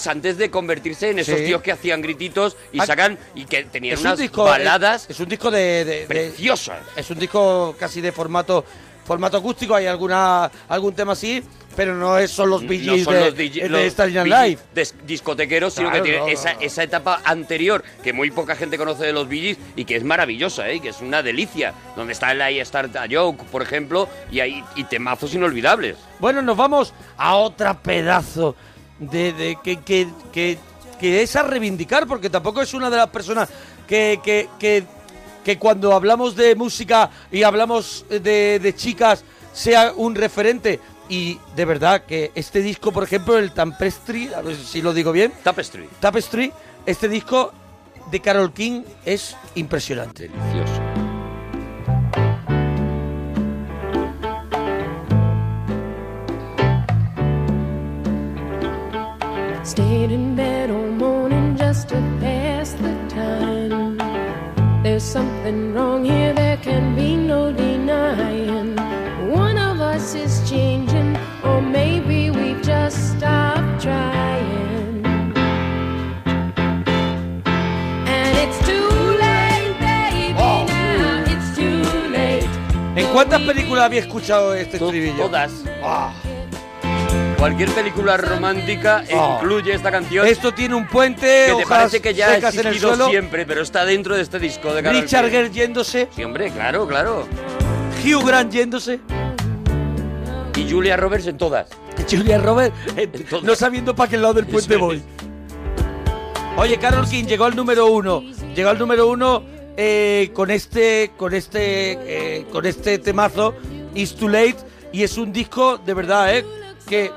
Antes de convertirse en esos Sí. tíos que hacían grititos y Ah, sacan y que tenían unas baladas es, es un disco de, de- de- preciosas. es un disco casi de formato formato acústico, hay alguna algún tema así, pero no es, son los Bee no son de, los, DJ de los Gees Live. discotequeros, sino Claro, que tiene no, esa, no. esa etapa anterior que muy poca gente conoce de los Gees y que es maravillosa, ¿eh? que es una delicia. Donde está el I Start a Joke, por ejemplo, y hay y temazos inolvidables. Bueno, nos vamos a otra pedazo de, de- que, que, que, que es a reivindicar, porque tampoco es una de las personas que, que, que, que cuando hablamos de música y hablamos de, de chicas sea un referente. Y de verdad que este disco, por ejemplo, el Tapestry, a ver si lo digo bien, Tapestry. Tapestry, este disco de Carol King es impresionante. Delicioso. Stayed in bed all morning just to pass the time. There's something wrong here, there can be no denying. One of us is changing, or maybe we've just stopped trying. And it's too late, baby, now it's too late. ¿En cuántas películas había escuchado este estribillo? Todas. Cualquier película romántica Ah. incluye esta canción. Esto tiene un puente, que te hojas parece que ya ha secas en el existido suelo. siempre, pero está dentro de este disco de Carol Richard. Gere yéndose, Sí, hombre, claro, claro. Hugh Grant yéndose, Y Julia Roberts en todas. Julia Roberts eh, Entonces- no sabiendo para qué lado del puente Eso voy. es. Oye, Carol King llegó al número uno. Llegó al número uno eh, con este, con este, eh, con este temazo, It's Too Late, y es un disco de verdad, eh, que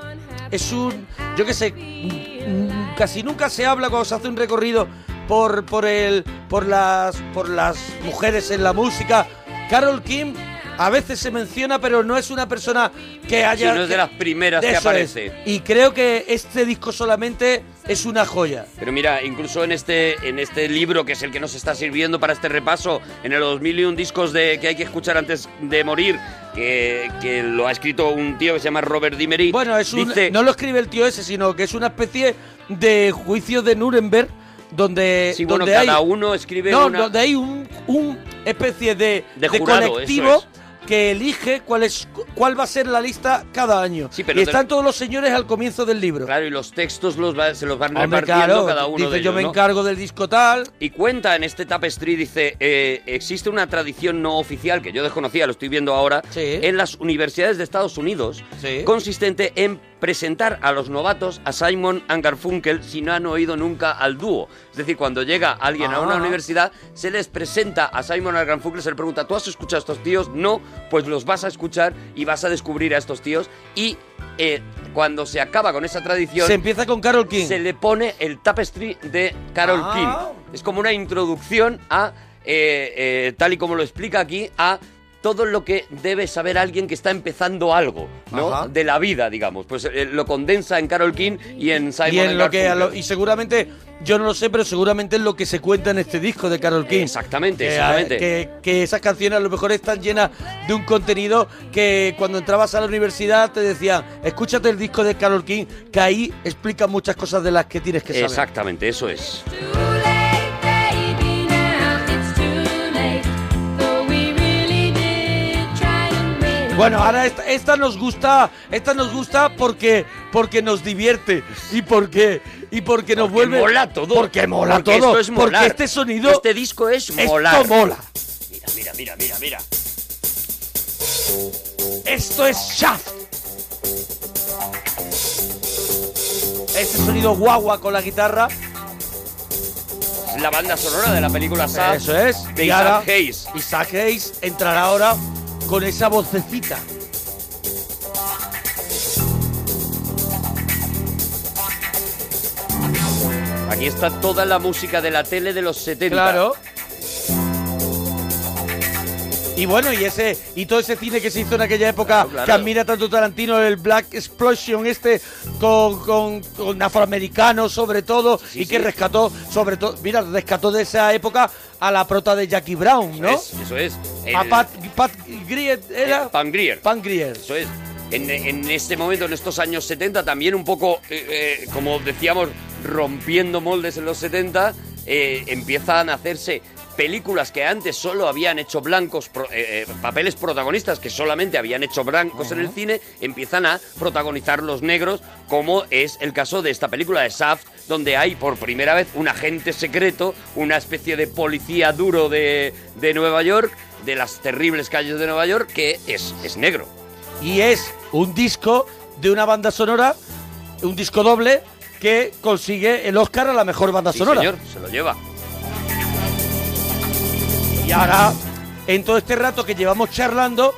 es un, yo qué sé, mm, casi nunca se habla cuando se hace un recorrido por, por el, por las, por las mujeres en la música. Carol King a veces se menciona, pero no es una persona que haya. Sí, no es de las primeras que aparece. es. Y creo que este disco solamente es una joya. Pero mira, incluso en este, en este libro, que es el que nos está sirviendo para este repaso, en el 2001 discos de, que hay que escuchar antes de morir, que, que lo ha escrito un tío que se llama Robert Dimery. Bueno, es un, dice- no lo escribe el tío ese, sino que es una especie de juicio de Nuremberg donde, Sí, bueno, donde cada hay, uno escribe no, una- donde hay un, un especie de, De jurado, colectivo que elige cuál es cuál va a ser la lista cada año. pero y están todos los señores al comienzo del libro. Claro, y los textos los va- se los van Hombre, repartiendo claro, cada uno dice de yo me ¿no? encargo del disco tal. Y cuenta en este tapestry, dice, eh, existe una tradición no oficial que yo desconocía, lo estoy viendo ahora, en las universidades de Estados Unidos, consistente en presentar a los novatos a Simon and Garfunkel si no han oído nunca al dúo. Es decir, cuando llega alguien a una Ah. universidad, se les presenta a Simon and Garfunkel, se le pregunta, ¿tú has escuchado a estos tíos? No, pues los vas a escuchar y vas a descubrir a estos tíos y... eh, cuando se acaba con esa tradición, Se empieza con Carol King. se le pone el tapestry de Carol Ah. King. Es como una introducción a, eh, eh, tal y como lo explica aquí, a todo lo que debe saber alguien que está empezando algo, ¿no? Ajá. De la vida, digamos. Pues eh, lo condensa en Carol King y en Simon y, en lo que, lo- y seguramente, yo no lo sé, pero seguramente es lo que se cuenta en este disco de Carol King. Exactamente, Que, exactamente. que, que esas canciones a lo mejor están llenas de un contenido que cuando entrabas a la universidad te decían, escúchate el disco de Carol King, que ahí explica muchas cosas de las que tienes que saber. Exactamente, eso es. Bueno, ahora esta, esta nos gusta, esta nos gusta porque porque nos divierte y porque y porque nos vuelve mola todo. Porque mola Porque todo. esto es molar. Porque este sonido Este disco es esto molar. mola. Mira, mira, mira, mira, mira. Esto es Shaft. Este sonido guagua con la guitarra. Es la banda sonora de la película Sad. Eso es. De Isaac Hayes. Isaac Hayes entrará ahora con esa vocecita. Aquí está toda la música de la tele de los 70. Claro. Y bueno, y ese y todo ese cine que se hizo en aquella época claro. que admira tanto Tarantino, el Black Explosion este con, con, con afroamericanos sobre todo y que rescató sobre todo, mira, rescató de esa época a la prota de Jackie Brown, ¿no? Eso es, eso es. A Pat, Pat Grier era eh, Pam Grier. Pam Grier. Eso es. En, en este momento, en estos años 70, también un poco, eh, eh, como decíamos, rompiendo moldes en los 70, eh, empiezan a hacerse películas que antes solo habían hecho blancos, eh, eh, papeles protagonistas que solamente habían hecho blancos en el cine, empiezan a protagonizar los negros, como es el caso de esta película de Shaft, donde hay por primera vez un agente secreto, una especie de policía duro de, de Nueva York, de las terribles calles de Nueva York, que es, es negro. Y es un disco de una banda sonora, un disco doble que consigue el Oscar a la mejor banda Sí, sonora. señor, se lo lleva. Y ahora, en todo este rato que llevamos charlando,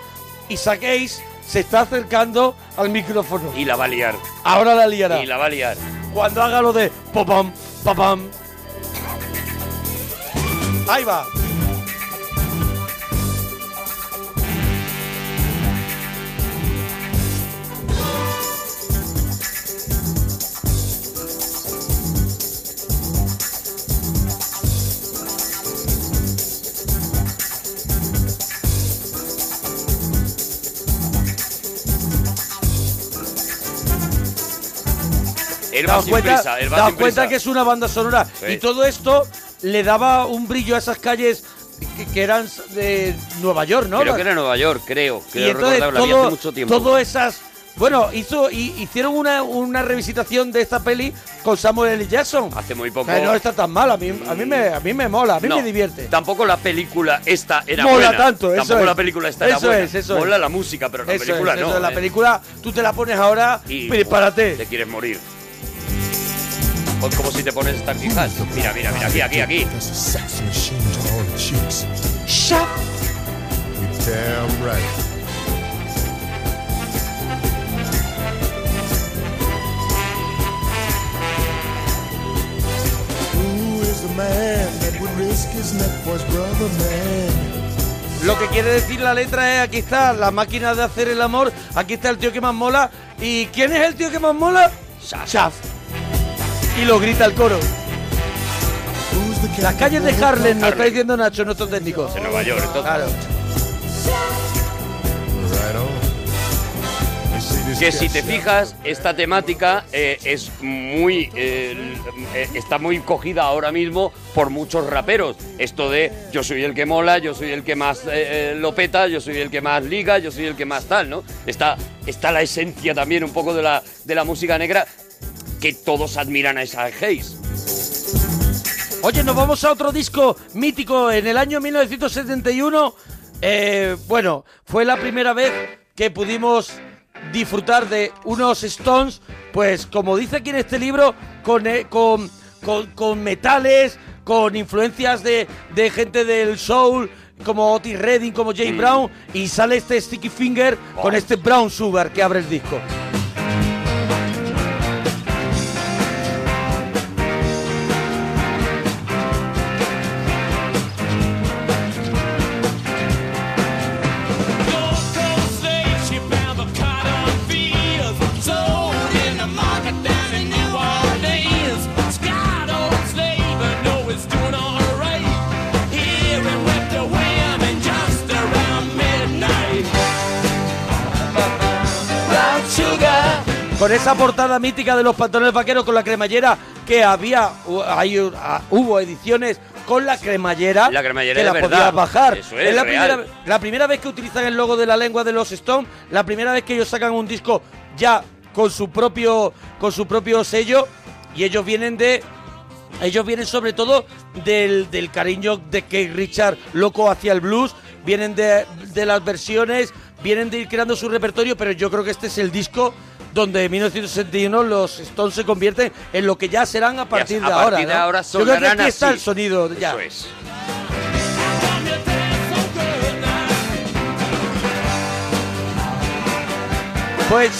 Isaac Hayes se está acercando al micrófono. Y la va a liar. Ahora la liará. Y la va a liar. Cuando haga lo de popam, papam. Ahí va. Él Daos cuenta, prisa, él daos cuenta que es una banda sonora. Sí. Y todo esto le daba un brillo a esas calles que, que eran de Nueva York, ¿no? Creo que era Nueva York, creo. y Creo entonces recordar, la vi hace todo, mucho tiempo. todo esas... Bueno, hizo, y, hicieron una, una revisitación de esta peli con Samuel L. Jackson. Hace muy poco. Que no está tan mal, a mí, a mí, me, a mí me mola, a mí No, me divierte. Tampoco la película esta era Mola buena. tanto, eso Tampoco es. la película esta era Eso buena. es, eso Mola es. la música, pero la Eso película no. eso es, la ¿eh? película, tú te la pones ahora, Y prepárate. te quieres morir. Pues como si te pones Star Hat. Mira, mira, mira, aquí, aquí, aquí. You're damn right. Who is the man that would risk his neck for his brother man? Lo que quiere decir la letra es, aquí está la máquina de hacer el amor, aquí está el tío que más mola. ¿Y quién es el tío que más mola? Shaft. Y lo grita el coro. Las calles de Harlem, nos está diciendo Nacho, nuestro técnico. En Nueva York, entonces. Claro. Que si te fijas, esta temática eh, es muy. eh, eh, está muy cogida ahora mismo por muchos raperos. Esto de yo soy el que mola, yo soy el que más eh, lo peta, yo soy el que más liga, yo soy el que más tal, ¿no? Está, está la esencia también un poco de la, de la música negra que todos admiran a esa Hayes. Oye, nos vamos a otro disco mítico. En el año 1971, eh, bueno, fue la primera vez que pudimos disfrutar de unos Stones, pues como dice aquí en este libro, con, eh, con, con- con metales, con influencias de, de gente del soul, como Otis Redding, como Jay Brown, y sale este Sticky Finger con este Brown Sugar que abre el disco. Con esa portada mítica de los pantalones vaqueros con la cremallera que había, hay, hubo ediciones con la cremallera, La cremallera que la verdad. podías bajar. Eso es la, primera, la primera vez que utilizan el logo de la lengua de los Stones, la primera vez que ellos sacan un disco ya con su propio, con su propio sello y ellos vienen de ellos vienen sobre todo del, del cariño de que Richard loco hacia el blues, vienen de, de las versiones, vienen de ir creando su repertorio, pero yo creo que este es el disco donde en 1961 los Stones se convierten en lo que ya serán a partir a de ahora. partir de ¿no? ahora yo creo que aquí está así. el sonido ya. Eso es. Pues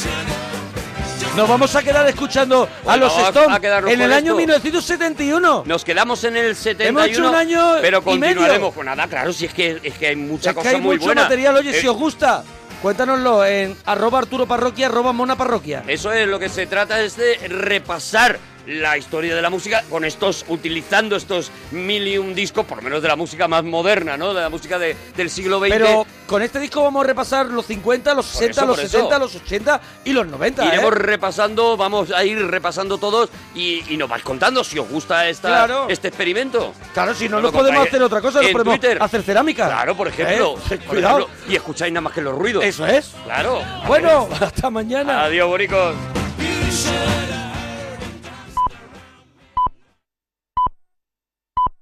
nos vamos a quedar escuchando a los Stones en el año esto. 1971. Nos quedamos en el 71. Hemos hecho un año pero y continuaremos medio. con nada, claro, si es que, es que hay mucha Es que cosa hay muy mucho buena. material, oye, Eh, si os gusta, cuéntanoslo en arroba Arturo Parroquia, arroba Mona Parroquia. Eso es, lo que se trata es de repasar la historia de la música con estos, utilizando estos mil y un discos, por lo menos de la música más moderna, ¿no? De la música de- del siglo XX. Pero con este disco vamos a repasar los 50, los 60, eso, los por 70, eso. los 80 y los 90. Iremos ¿eh? repasando, vamos a ir repasando todos y, y nos vais contando si os gusta esta, Claro. este experimento. Claro, si no, no lo podemos hacer otra cosa, no en podemos Twitter. hacer cerámica. Claro, por ejemplo. ¿Eh? Por Cuidado. ejemplo, Y escucháis nada más que los ruidos. Eso es. Claro. Bueno, hasta mañana. Adiós, boricos.